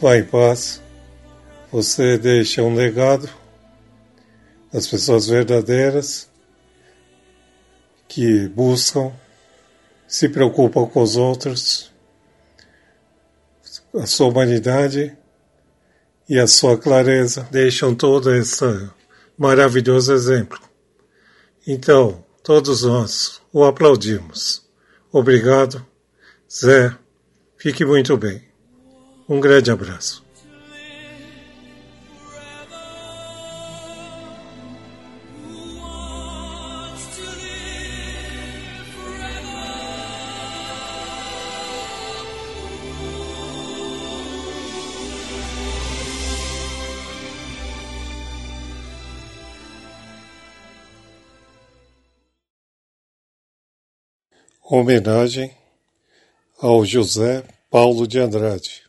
vá em paz. Você deixa um legado das pessoas verdadeiras que buscam, se preocupam com os outros, a sua humanidade e a sua clareza deixam todo esse maravilhoso exemplo. Então, todos nós o aplaudimos. Obrigado, Zé. Fique muito bem. Um grande abraço. Homenagem ao José Paulo de Andrade